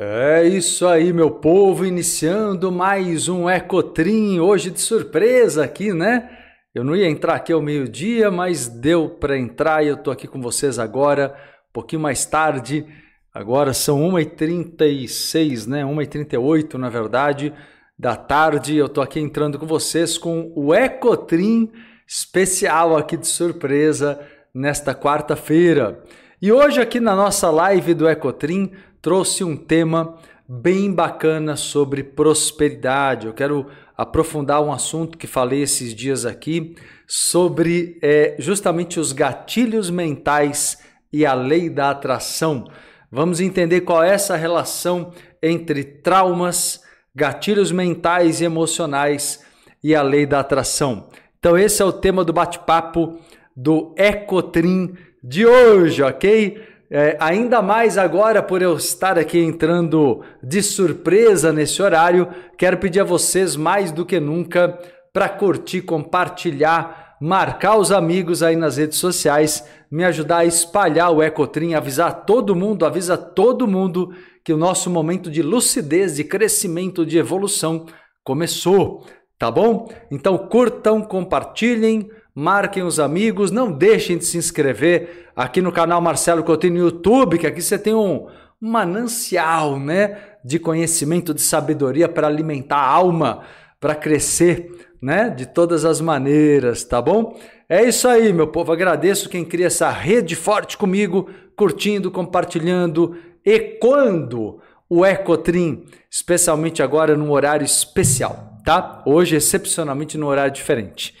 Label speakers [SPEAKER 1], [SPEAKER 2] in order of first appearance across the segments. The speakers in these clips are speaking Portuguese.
[SPEAKER 1] É isso aí, meu povo, iniciando mais um Ecotrim, hoje de surpresa aqui, né? Eu não ia entrar aqui ao meio-dia, mas deu para entrar e eu tô aqui com vocês agora, um pouquinho mais tarde. Agora são 1h36, né? 1h38, na verdade, da tarde. Eu tô aqui entrando com vocês com o Ecotrim especial aqui de surpresa nesta quarta-feira. E hoje aqui na nossa live do Ecotrim, trouxe um tema bem bacana sobre prosperidade. Eu quero aprofundar um assunto que falei esses dias aqui sobre é, justamente os gatilhos mentais e a lei da atração. Vamos entender qual é essa relação entre traumas, gatilhos mentais e emocionais e a lei da atração. Então, esse é o tema do bate-papo do Ecotrim de hoje, ok? É, ainda mais agora por eu estar aqui entrando de surpresa nesse horário, quero pedir a vocês mais do que nunca para curtir, compartilhar, marcar os amigos aí nas redes sociais, me ajudar a espalhar o Ecotrim, avisar todo mundo, avisa todo mundo que o nosso momento de lucidez, de crescimento, de evolução começou, tá bom? Então curtam, compartilhem, marquem os amigos, não deixem de se inscrever aqui no canal Marcelo Coutinho no YouTube, que aqui você tem um, manancial né, de conhecimento, de sabedoria para alimentar a alma, para crescer né, de todas as maneiras, tá bom? É isso aí, meu povo. Agradeço quem cria essa rede forte comigo, curtindo, compartilhando, ecoando o Ecotrim, especialmente agora num horário especial, tá? Hoje, excepcionalmente, num horário diferente.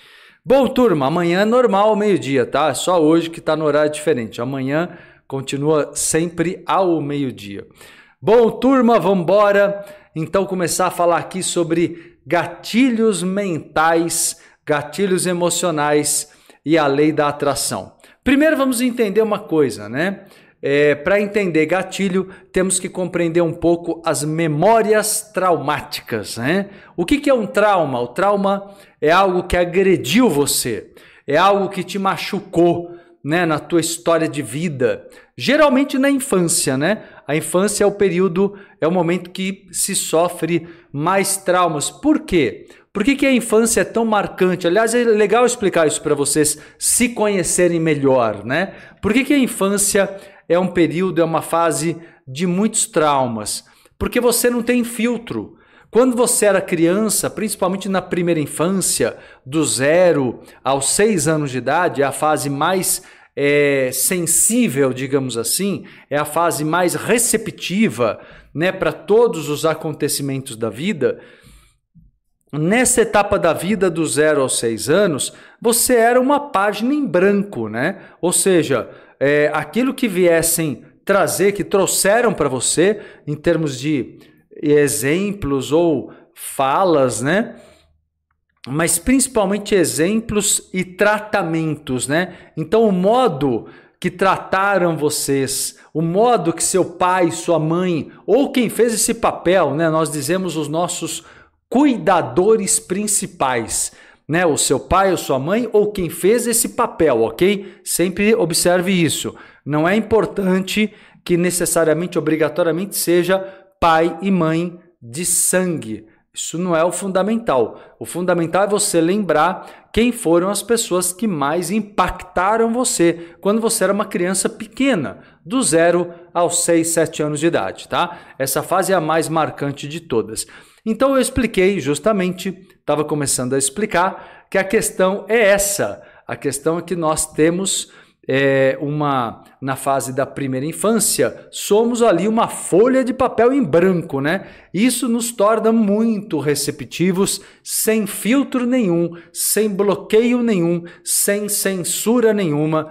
[SPEAKER 1] Bom, turma, amanhã é normal meio-dia, tá? Só hoje que está no horário diferente. Amanhã continua sempre ao meio-dia. Bom, turma, vamos. Então começar a falar aqui sobre gatilhos mentais, gatilhos emocionais e a lei da atração. Primeiro vamos entender uma coisa, né? É, Para entender gatilho, temos que compreender um pouco as memórias traumáticas. Né? O que, que é um trauma? O trauma é algo que agrediu você, é algo que te machucou né, na tua história de vida. Geralmente na infância, né? A infância é o período, é o momento que se sofre mais traumas. Por quê? Por que, que a infância é tão marcante? Aliás, é legal explicar isso para vocês se conhecerem melhor, né? Por que, que a infância é um período, é uma fase de muitos traumas, porque você não tem filtro. Quando você era criança, principalmente na primeira infância, do zero aos seis anos de idade, é a fase mais é, sensível, digamos assim, é a fase mais receptiva né, para todos os acontecimentos da vida. Nessa etapa da vida, do zero aos seis anos, você era uma página em branco, né? Ou seja, é, aquilo que viessem trazer, que trouxeram para você, em termos de exemplos ou falas, né? Mas principalmente exemplos e tratamentos, né? Então, o modo que trataram vocês, o modo que seu pai, sua mãe, ou quem fez esse papel, né? Nós dizemos os nossos cuidadores principais né? O seu pai ou sua mãe ou quem fez esse papel, ok? Sempre observe isso. Não é importante que necessariamente, obrigatoriamente, seja pai e mãe de sangue. Isso não é o fundamental. O fundamental é você lembrar quem foram as pessoas que mais impactaram você quando você era uma criança pequena, do zero aos 6, 7 anos de idade, tá? Essa fase é a mais marcante de todas. Então eu expliquei justamente, estava começando a explicar, que a questão é essa. A questão é que nós temos é, uma na fase da primeira infância, somos ali uma folha de papel em branco, né? Isso nos torna muito receptivos, sem filtro nenhum, sem bloqueio nenhum, sem censura nenhuma.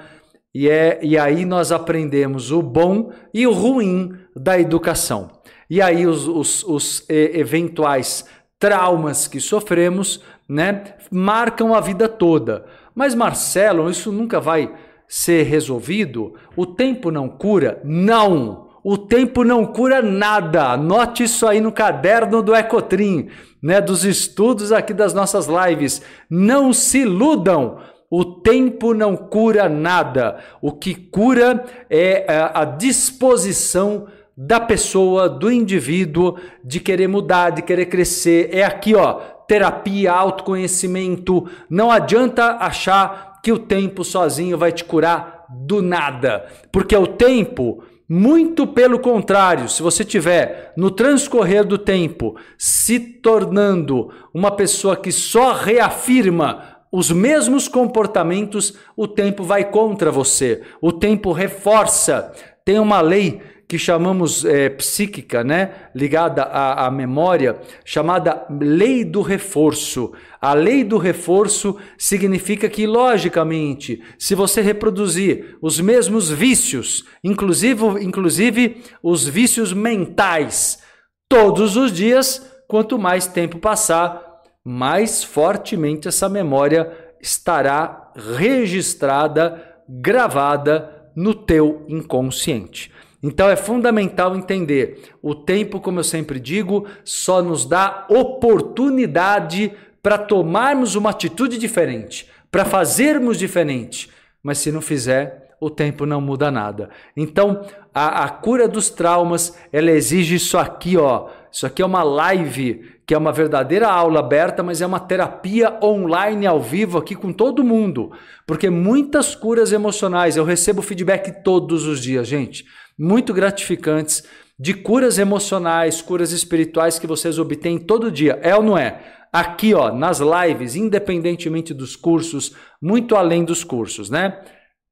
[SPEAKER 1] E, é, e aí nós aprendemos o bom e o ruim da educação. E aí os, os, os eventuais traumas que sofremos, né, marcam a vida toda. Mas Marcelo, isso nunca vai ser resolvido? O tempo não cura? Não! O tempo não cura nada. Anote isso aí no caderno do Ecotrim, né, dos estudos aqui das nossas lives. Não se iludam. O tempo não cura nada. O que cura é a disposição da pessoa, do indivíduo, de querer mudar, de querer crescer. É aqui, ó, terapia, autoconhecimento. Não adianta achar que o tempo sozinho vai te curar do nada, porque o tempo muito pelo contrário, se você tiver no transcorrer do tempo se tornando uma pessoa que só reafirma os mesmos comportamentos, o tempo vai contra você. O tempo reforça. Tem uma lei que chamamos é, psíquica, né, ligada à, à memória, chamada lei do reforço. A lei do reforço significa que, logicamente, se você reproduzir os mesmos vícios, inclusive, inclusive os vícios mentais, todos os dias, quanto mais tempo passar, mais fortemente essa memória estará registrada, gravada no teu inconsciente. Então é fundamental entender: o tempo, como eu sempre digo, só nos dá oportunidade para tomarmos uma atitude diferente, para fazermos diferente. Mas se não fizer, o tempo não muda nada. Então, a, a cura dos traumas, ela exige isso aqui, ó. Isso aqui é uma live que é uma verdadeira aula aberta, mas é uma terapia online ao vivo aqui com todo mundo. Porque muitas curas emocionais, eu recebo feedback todos os dias, gente muito gratificantes de curas emocionais, curas espirituais que vocês obtêm todo dia. É ou não é? Aqui, ó, nas lives, independentemente dos cursos, muito além dos cursos, né?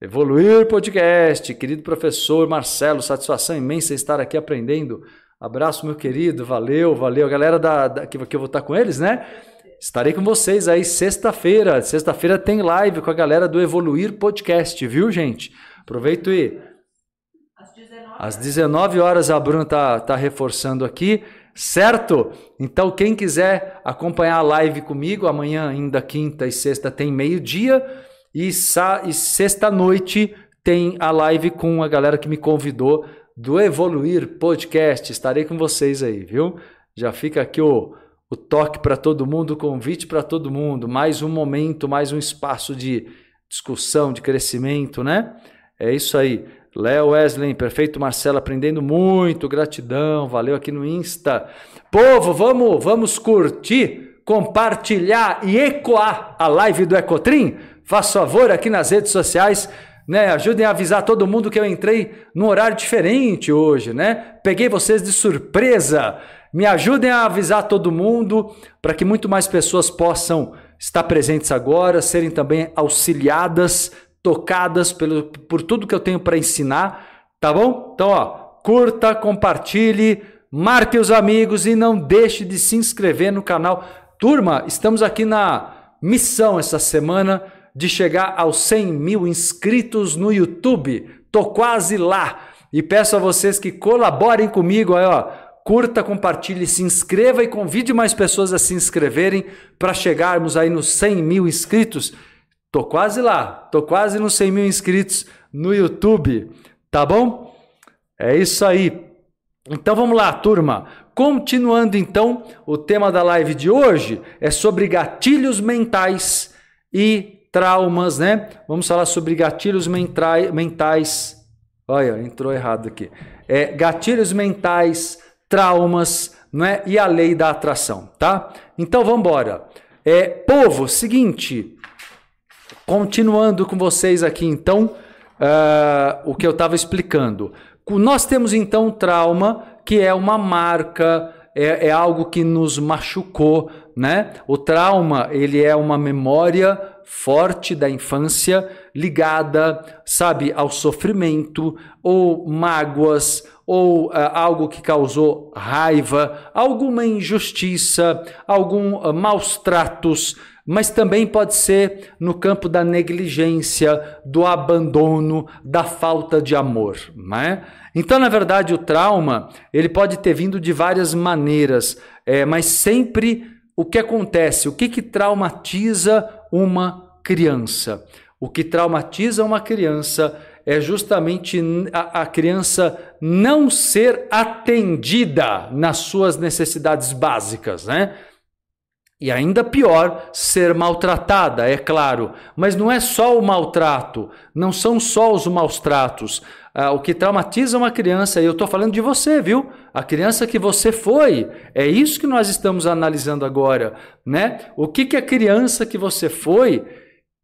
[SPEAKER 1] Evoluir Podcast, querido professor Marcelo, satisfação imensa estar aqui aprendendo. Abraço, meu querido, valeu, valeu. A galera da, da que, que eu vou estar com eles, né? Estarei com vocês aí sexta-feira. Sexta-feira tem live com a galera do Evoluir Podcast, viu, gente? Aproveito e às 19 horas a Bruna tá, tá reforçando aqui, certo? Então quem quiser acompanhar a live comigo, amanhã ainda quinta e sexta tem meio-dia e, e sexta noite tem a live com a galera que me convidou do Evoluir Podcast. Estarei com vocês aí, viu? Já fica aqui o, o toque para todo mundo, o convite para todo mundo. Mais um momento, mais um espaço de discussão, de crescimento, né? É isso aí. Léo Wesley, perfeito Marcelo, aprendendo muito, gratidão, valeu aqui no Insta. Povo, vamos, vamos curtir, compartilhar e ecoar a live do Ecotrim? Faz favor aqui nas redes sociais, né? Ajudem a avisar todo mundo que eu entrei num horário diferente hoje, né? Peguei vocês de surpresa. Me ajudem a avisar todo mundo para que muito mais pessoas possam estar presentes agora, serem também auxiliadas tocadas pelo, por tudo que eu tenho para ensinar, tá bom? Então, ó, curta, compartilhe, marque os amigos e não deixe de se inscrever no canal. Turma, estamos aqui na missão essa semana de chegar aos 100 mil inscritos no YouTube. Tô quase lá e peço a vocês que colaborem comigo aí, ó. Curta, compartilhe, se inscreva e convide mais pessoas a se inscreverem para chegarmos aí nos 100 mil inscritos. Tô quase lá, tô quase nos 100 mil inscritos no YouTube, tá bom? É isso aí. Então vamos lá, turma. Continuando então, o tema da live de hoje é sobre gatilhos mentais e traumas, né? Vamos falar sobre gatilhos mentais. Olha, entrou errado aqui. É, gatilhos mentais, traumas, né? E a lei da atração, tá? Então vamos embora. É, povo, seguinte, Continuando com vocês aqui, então, uh, o que eu estava explicando. Nós temos então trauma, que é uma marca, é, é, algo que nos machucou, né? O trauma, ele é uma memória forte da infância ligada, sabe, ao sofrimento ou mágoas ou uh, algo que causou raiva, alguma injustiça, algum uh, maus tratos, mas também pode ser no campo da negligência, do abandono, da falta de amor, né? Então, na verdade, o trauma ele pode ter vindo de várias maneiras, é, mas sempre o que acontece, o que, que traumatiza uma criança? O que traumatiza uma criança é justamente a, a, criança não ser atendida nas suas necessidades básicas, né? E ainda pior, ser maltratada, é claro. Mas não é só o maltrato, não são só os maus tratos. Ah, o que traumatiza uma criança, e eu estou falando de você, viu? A criança que você foi. É isso que nós estamos analisando agora, né? O que, que a criança que você foi,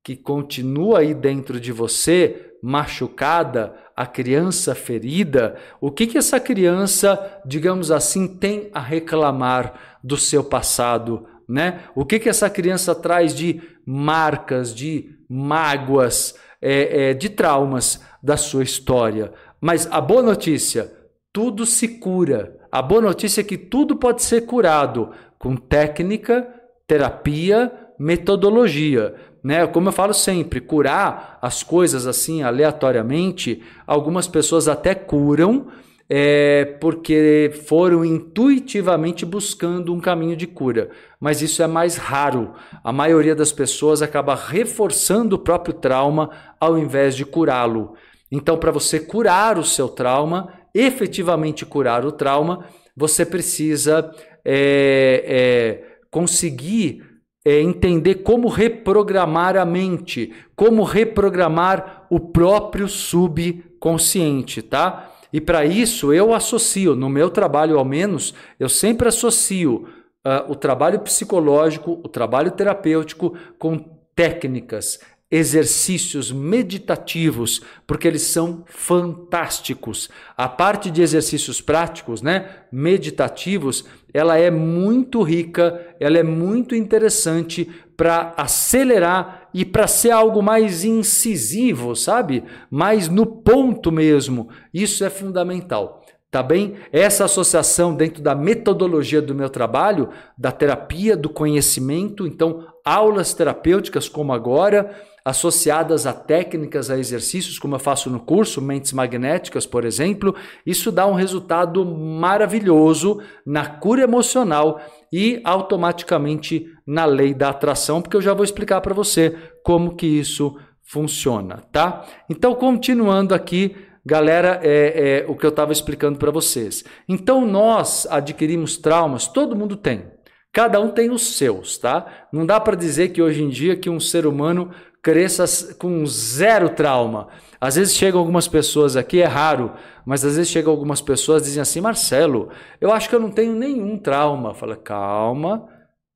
[SPEAKER 1] que continua aí dentro de você, machucada, a criança ferida, o que, que essa criança, digamos assim, tem a reclamar do seu passado? Né? O que, que essa criança traz de marcas, de mágoas, é, é, de traumas da sua história? Mas a boa notícia, tudo se cura. A boa notícia é que tudo pode ser curado com técnica, terapia, metodologia né? Como eu falo sempre, curar as coisas assim aleatoriamente, algumas pessoas até curam é, porque foram intuitivamente buscando um caminho de cura. Mas isso é mais raro. A maioria das pessoas acaba reforçando o próprio trauma ao invés de curá-lo. Então, para você curar o seu trauma, efetivamente curar o trauma, você precisa é, é, conseguir é entender como reprogramar a mente, como reprogramar o próprio subconsciente, tá? E para isso eu associo, no meu trabalho ao menos, eu sempre associo uh, o trabalho psicológico, o trabalho terapêutico com técnicas, exercícios meditativos, porque eles são fantásticos. A parte de exercícios práticos, né, meditativos, ela é muito rica, ela é muito interessante para acelerar e para ser algo mais incisivo, sabe? Mais no ponto mesmo. Isso é fundamental. Tá bem? Essa associação dentro da metodologia do meu trabalho, da terapia, do conhecimento, então aulas terapêuticas como agora, associadas a técnicas, a exercícios, como eu faço no curso, Mentes Magnéticas, por exemplo, isso dá um resultado maravilhoso na cura emocional e automaticamente na lei da atração, porque eu já vou explicar para você como que isso funciona, tá? Então, continuando aqui, galera, é, é o que eu estava explicando para vocês. Então, nós adquirimos traumas, todo mundo tem. Cada um tem os seus, tá? Não dá para dizer que hoje em dia que um ser humano cresça com zero trauma. Às vezes chegam algumas pessoas aqui, é raro, mas às vezes chegam algumas pessoas dizem assim: Marcelo, eu acho que eu não tenho nenhum trauma. Fala, calma,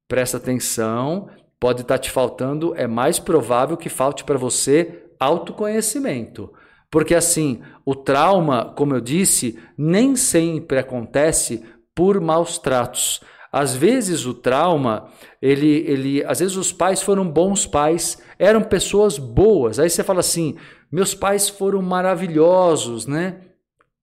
[SPEAKER 1] presta atenção, pode estar tá te faltando, é mais provável que falte para você autoconhecimento. Porque assim, o trauma, como eu disse, nem sempre acontece por maus tratos. Às vezes o trauma, ele, ele, às vezes os pais foram bons pais, eram pessoas boas. Aí você fala assim: meus pais foram maravilhosos, né?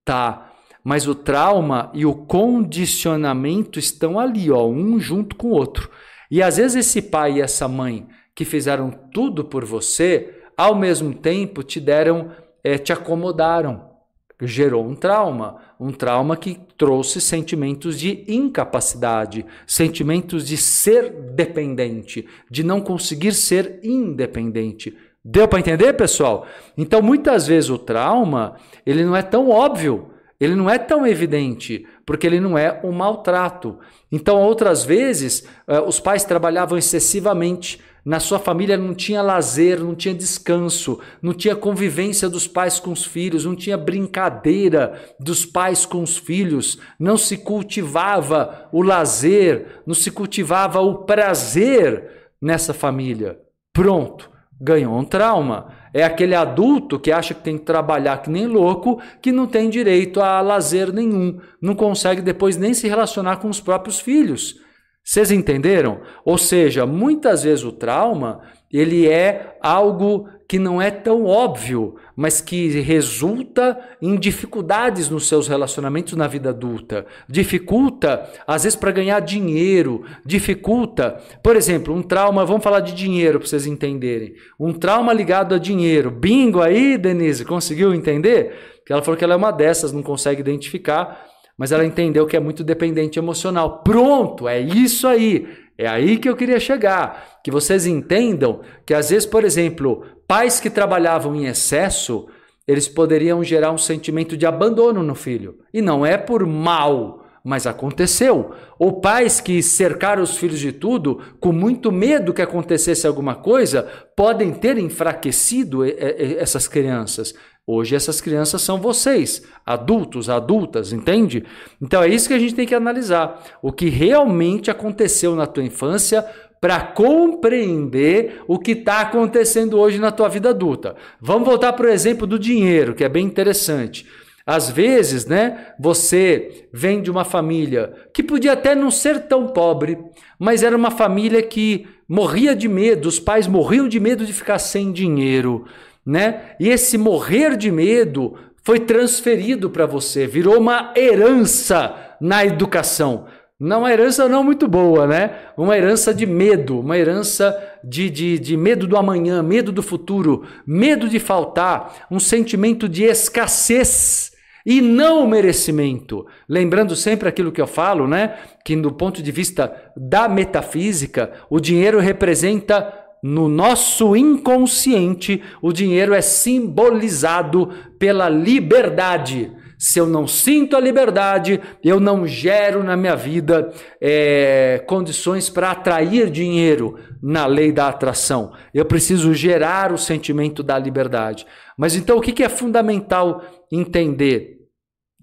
[SPEAKER 1] Tá. Mas o trauma e o condicionamento estão ali, ó, um junto com o outro. E às vezes esse pai e essa mãe que fizeram tudo por você, ao mesmo tempo te deram, é, te acomodaram gerou um trauma, um trauma que trouxe sentimentos de incapacidade, sentimentos de ser dependente, de não conseguir ser independente. Deu para entender, pessoal? Então, muitas vezes o trauma, ele não é tão óbvio, ele não é tão evidente, porque ele não é um maltrato. Então, outras vezes, eh, os pais trabalhavam excessivamente, na sua família não tinha lazer, não tinha descanso, não tinha convivência dos pais com os filhos, não tinha brincadeira dos pais com os filhos, não se cultivava o lazer, não se cultivava o prazer nessa família. Pronto, ganhou um trauma. É aquele adulto que acha que tem que trabalhar que nem louco, que não tem direito a lazer nenhum, não consegue depois nem se relacionar com os próprios filhos vocês entenderam? Ou seja, muitas vezes o trauma ele é algo que não é tão óbvio, mas que resulta em dificuldades nos seus relacionamentos na vida adulta. Dificulta, às vezes, para ganhar dinheiro. Dificulta, por exemplo, um trauma. Vamos falar de dinheiro para vocês entenderem. Um trauma ligado a dinheiro. Bingo aí, Denise, conseguiu entender? Que ela falou que ela é uma dessas, não consegue identificar mas ela entendeu que é muito dependente emocional. Pronto, é isso aí. É aí que eu queria chegar. Que vocês entendam que às vezes, por exemplo, pais que trabalhavam em excesso, eles poderiam gerar um sentimento de abandono no filho. E não é por mal, mas aconteceu. Ou pais que cercaram os filhos de tudo, com muito medo que acontecesse alguma coisa, podem ter enfraquecido essas crianças. Hoje essas crianças são vocês, adultos, adultas, entende? Então é isso que a gente tem que analisar. O que realmente aconteceu na tua infância para compreender o que está acontecendo hoje na tua vida adulta. Vamos voltar para o exemplo do dinheiro, que é bem interessante. Às vezes, né, você vem de uma família que podia até não ser tão pobre, mas era uma família que morria de medo, os pais morriam de medo de ficar sem dinheiro, né? E esse morrer de medo foi transferido para você, virou uma herança na educação. Não uma herança não muito boa, né? Uma herança de medo, uma herança de, de, de medo do amanhã, medo do futuro, medo de faltar, um sentimento de escassez e não merecimento. Lembrando sempre aquilo que eu falo, né? Que do ponto de vista da metafísica, o dinheiro representa no nosso inconsciente, o dinheiro é simbolizado pela liberdade. Se eu não sinto a liberdade, eu não gero na minha vida é, condições para atrair dinheiro na lei da atração. Eu preciso gerar o sentimento da liberdade. Mas então o que é fundamental entender?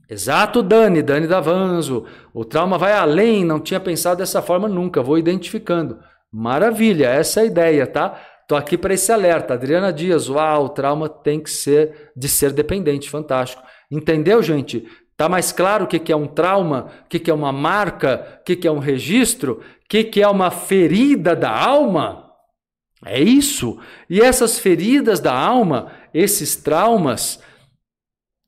[SPEAKER 1] Exato, Dani, Dani Davanzo. O trauma vai além, não tinha pensado dessa forma nunca, vou identificando. Maravilha, essa é a ideia, tá? Tô aqui para esse alerta. Adriana Dias, uau, o trauma tem que ser de ser dependente, fantástico. Entendeu, gente? Tá mais claro o que é um trauma, o que é uma marca, o que é um registro, o que é uma ferida da alma? É isso. E essas feridas da alma, esses traumas,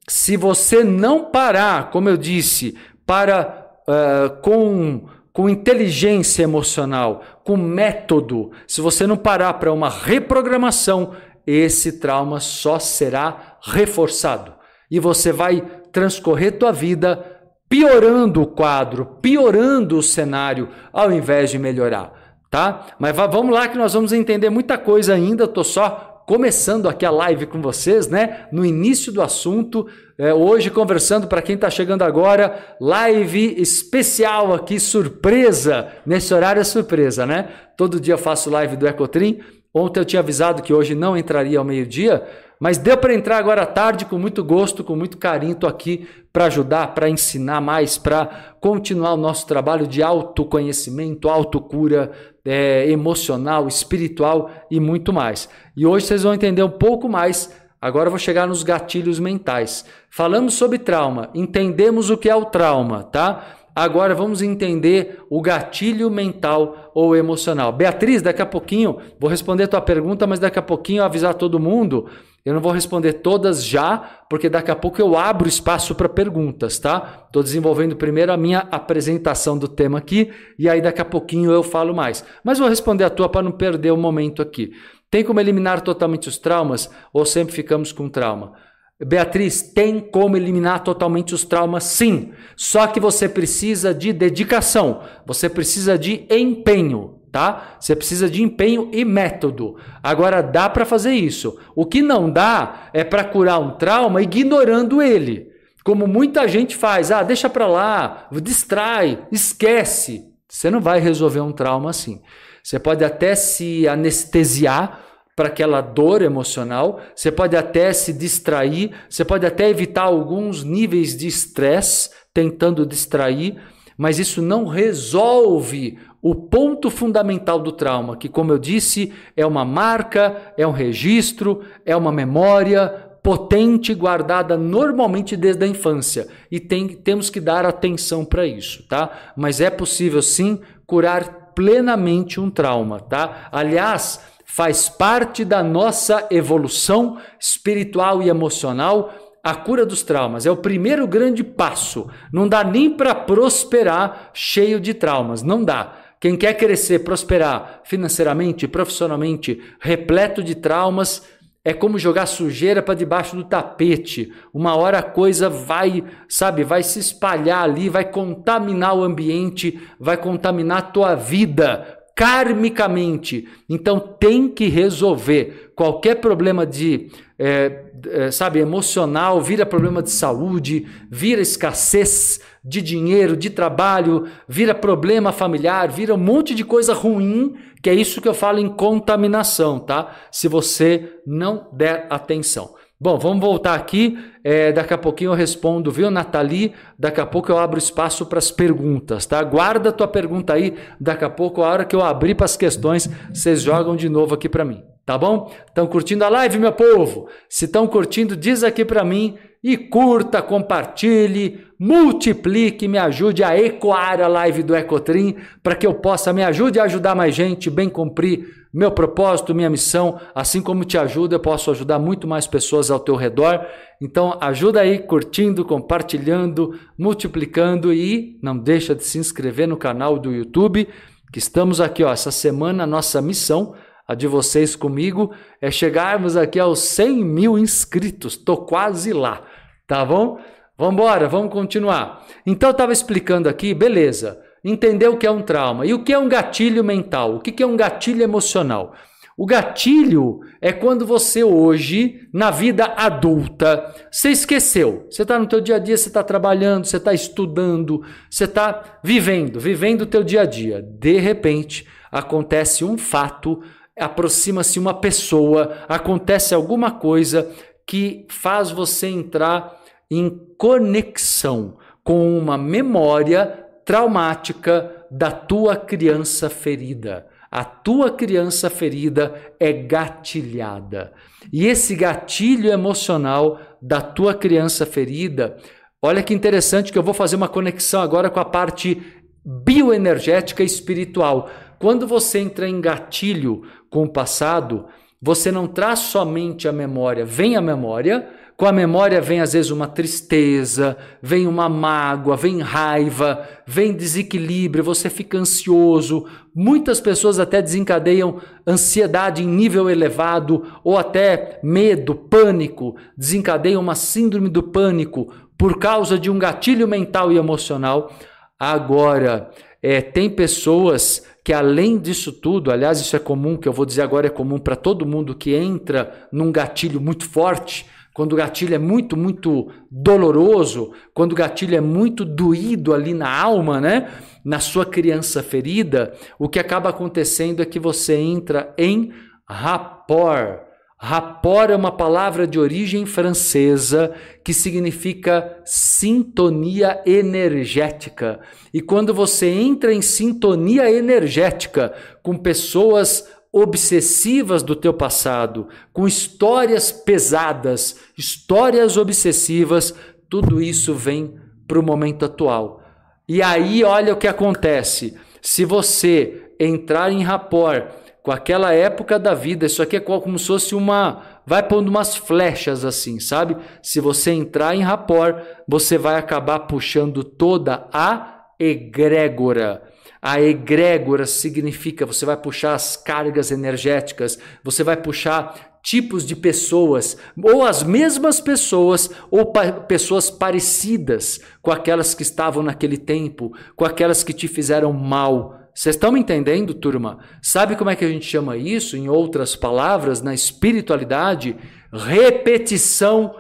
[SPEAKER 1] se você não parar, como eu disse, para uh, com, com inteligência emocional, com método, se você não parar para uma reprogramação, esse trauma só será reforçado. E você vai transcorrer tua vida piorando o quadro, piorando o cenário, ao invés de melhorar, tá? Mas vamos lá que nós vamos entender muita coisa ainda, tô só começando aqui a live com vocês, né? No início do assunto, é, hoje conversando para quem está chegando agora, live especial aqui, surpresa, nesse horário é surpresa, né? Todo dia eu faço live do Ecotrim. Ontem eu tinha avisado que hoje não entraria ao meio-dia, mas deu para entrar agora à tarde com muito gosto, com muito carinho. Estou aqui para ajudar, para ensinar mais, para continuar o nosso trabalho de autoconhecimento, autocura é, emocional, espiritual e muito mais. E hoje vocês vão entender um pouco mais. Agora eu vou chegar nos gatilhos mentais. Falamos sobre trauma, entendemos o que é o trauma, tá? Agora vamos entender o gatilho mental ou emocional. Beatriz, daqui a pouquinho vou responder a tua pergunta, mas daqui a pouquinho avisar todo mundo eu não vou responder todas já, porque daqui a pouco eu abro espaço para perguntas, tá? Estou desenvolvendo primeiro a minha apresentação do tema aqui e aí daqui a pouquinho eu falo mais. Mas vou responder a tua para não perder o momento aqui. Tem como eliminar totalmente os traumas ou sempre ficamos com trauma? Beatriz, tem como eliminar totalmente os traumas? Sim. Só que você precisa de dedicação, você precisa de empenho tá? Você precisa de empenho e método. Agora dá para fazer isso. O que não dá é para curar um trauma ignorando ele. Como muita gente faz, ah, deixa para lá, distrai, esquece. Você não vai resolver um trauma assim. Você pode até se anestesiar para aquela dor emocional, você pode até se distrair, você pode até evitar alguns níveis de estresse tentando distrair, mas isso não resolve o ponto fundamental do trauma, que, como eu disse, é uma marca, é um registro, é uma memória potente guardada normalmente desde a infância e tem, temos que dar atenção para isso, tá? Mas é possível sim curar plenamente um trauma, tá? Aliás, faz parte da nossa evolução espiritual e emocional a cura dos traumas. É o primeiro grande passo. Não dá nem para prosperar cheio de traumas, não dá. Quem quer crescer, prosperar financeiramente, profissionalmente, repleto de traumas, é como jogar sujeira para debaixo do tapete. Uma hora a coisa vai, sabe, vai se espalhar ali, vai contaminar o ambiente, vai contaminar a tua vida karmicamente. Então tem que resolver qualquer problema de, é, é, sabe, emocional, vira problema de saúde, vira escassez de dinheiro, de trabalho, vira problema familiar, vira um monte de coisa ruim, que é isso que eu falo em contaminação, tá? Se você não der atenção. Bom, vamos voltar aqui. É, daqui a pouquinho eu respondo, viu, Nathalie? Daqui a pouco eu abro espaço para as perguntas, tá? Guarda a tua pergunta aí. Daqui a pouco, a hora que eu abrir para as questões, vocês jogam de novo aqui para mim, tá bom? Estão curtindo a live, meu povo? Se estão curtindo, diz aqui para mim e curta, compartilhe, multiplique, me ajude a ecoar a live do Ecotrim para que eu possa me ajude a ajudar mais gente, bem cumprir meu propósito, minha missão, assim como te ajuda, eu posso ajudar muito mais pessoas ao teu redor. Então, ajuda aí curtindo, compartilhando, multiplicando e não deixa de se inscrever no canal do YouTube, que estamos aqui, ó, essa semana, nossa missão, a de vocês comigo, é chegarmos aqui aos 100 mil inscritos. Tô quase lá, tá bom? Vamos embora, vamos continuar. Então, eu estava explicando aqui, beleza entender o que é um trauma. E o que é um gatilho mental? O que é um gatilho emocional? O gatilho é quando você hoje, na vida adulta, você esqueceu. Você está no teu dia a dia, você está trabalhando, você está estudando, você está vivendo, vivendo o teu dia a dia. De repente, acontece um fato, aproxima-se uma pessoa, acontece alguma coisa que faz você entrar em conexão com uma memória traumática da tua criança ferida. A tua criança ferida é gatilhada. E esse gatilho emocional da tua criança ferida, olha que interessante que eu vou fazer uma conexão agora com a parte bioenergética e espiritual. Quando você entra em gatilho com o passado, você não traz somente a memória, vem a memória, com a memória vem às vezes uma tristeza, vem uma mágoa, vem raiva, vem desequilíbrio, você fica ansioso. Muitas pessoas até desencadeiam ansiedade em nível elevado ou até medo, pânico, desencadeiam uma síndrome do pânico por causa de um gatilho mental e emocional. Agora, é, tem pessoas que além disso tudo, aliás, isso é comum, que eu vou dizer agora é comum para todo mundo que entra num gatilho muito forte, quando o gatilho é muito, muito doloroso, quando o gatilho é muito doído ali na alma, né? Na sua criança ferida, o que acaba acontecendo é que você entra em rapport. Rapport é uma palavra de origem francesa que significa sintonia energética. E quando você entra em sintonia energética com pessoas obsessivas do teu passado, com histórias pesadas, histórias obsessivas, tudo isso vem para o momento atual. E aí, olha o que acontece. Se você entrar em rapport com aquela época da vida, isso aqui é como se fosse uma. Vai pondo umas flechas assim, sabe? Se você entrar em rapport, você vai acabar puxando toda a egrégora a egrégora significa você vai puxar as cargas energéticas, você vai puxar tipos de pessoas, ou as mesmas pessoas, ou pa pessoas parecidas com aquelas que estavam naquele tempo, com aquelas que te fizeram mal. Vocês estão me entendendo, turma? Sabe como é que a gente chama isso, em outras palavras, na espiritualidade? Repetição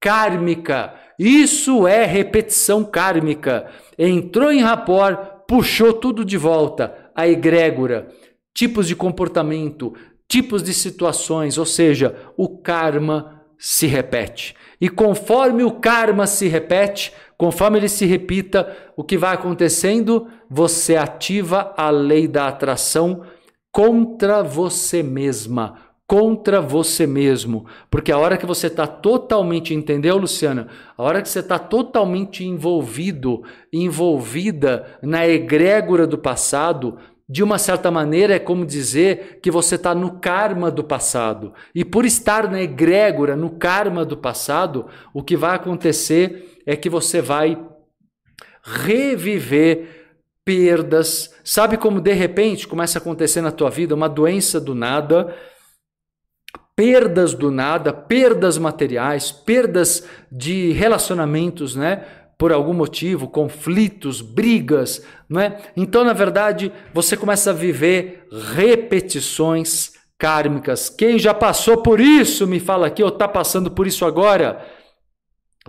[SPEAKER 1] kármica. Isso é repetição kármica. Entrou em rapport, puxou tudo de volta, a egrégora, tipos de comportamento, tipos de situações, ou seja, o karma se repete. E conforme o karma se repete, conforme ele se repita, o que vai acontecendo? Você ativa a lei da atração contra você mesma, contra você mesmo. Porque a hora que você está totalmente, entendeu, Luciana? A hora que você está totalmente envolvido, envolvida na egrégora do passado, de uma certa maneira é como dizer que você está no karma do passado. E por estar na egrégora, no karma do passado, o que vai acontecer é que você vai reviver perdas. Sabe como de repente começa a acontecer na tua vida uma doença do nada? perdas do nada, perdas materiais, perdas de relacionamentos, né? Por algum motivo, conflitos, brigas, não é? Então, na verdade, você começa a viver repetições kármicas. Quem já passou por isso, me fala aqui, ou está passando por isso agora?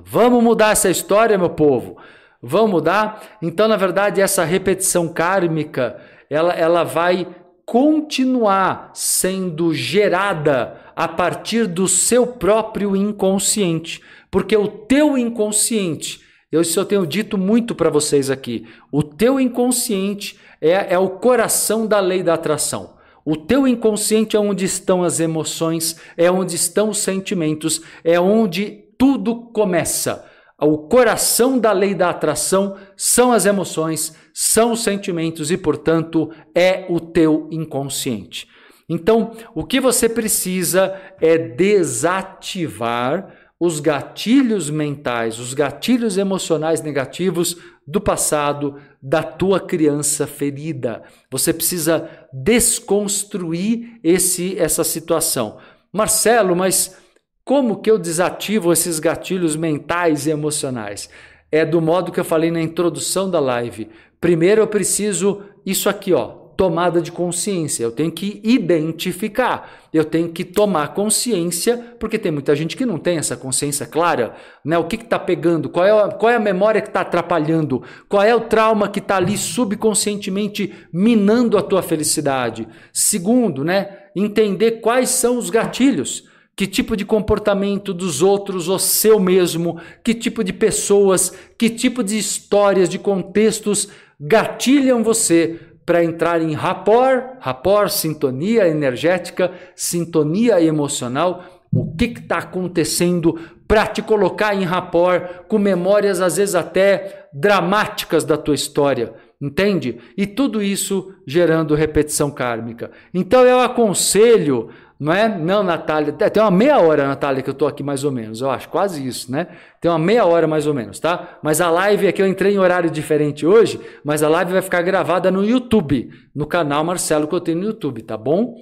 [SPEAKER 1] Vamos mudar essa história, meu povo. Vamos mudar? Então, na verdade, essa repetição kármica, ela, ela vai continuar sendo gerada a partir do seu próprio inconsciente, porque o teu inconsciente, eu isso eu tenho dito muito para vocês aqui, o teu inconsciente é, é o coração da lei da atração. O teu inconsciente é onde estão as emoções, é onde estão os sentimentos, é onde tudo começa. O coração da lei da atração são as emoções, são os sentimentos e, portanto, é o teu inconsciente. Então, o que você precisa é desativar os gatilhos mentais, os gatilhos emocionais negativos do passado, da tua criança ferida. Você precisa desconstruir esse essa situação. Marcelo, mas como que eu desativo esses gatilhos mentais e emocionais? É do modo que eu falei na introdução da live. Primeiro eu preciso isso aqui, ó, tomada de consciência. Eu tenho que identificar, eu tenho que tomar consciência, porque tem muita gente que não tem essa consciência clara, né? O que está pegando? Qual é, a, qual é a memória que está atrapalhando? Qual é o trauma que está ali subconscientemente minando a tua felicidade? Segundo, né? Entender quais são os gatilhos. Que tipo de comportamento dos outros ou seu mesmo? Que tipo de pessoas? Que tipo de histórias, de contextos gatilham você para entrar em rapport, rapport, sintonia energética, sintonia emocional? O que está acontecendo para te colocar em rapport com memórias às vezes até dramáticas da tua história? Entende? E tudo isso gerando repetição kármica. Então eu aconselho não é? Não, Natália. Tem uma meia hora, Natália, que eu tô aqui mais ou menos, eu acho, quase isso, né? Tem uma meia hora mais ou menos, tá? Mas a live aqui eu entrei em horário diferente hoje, mas a live vai ficar gravada no YouTube, no canal Marcelo que eu tenho no YouTube, tá bom?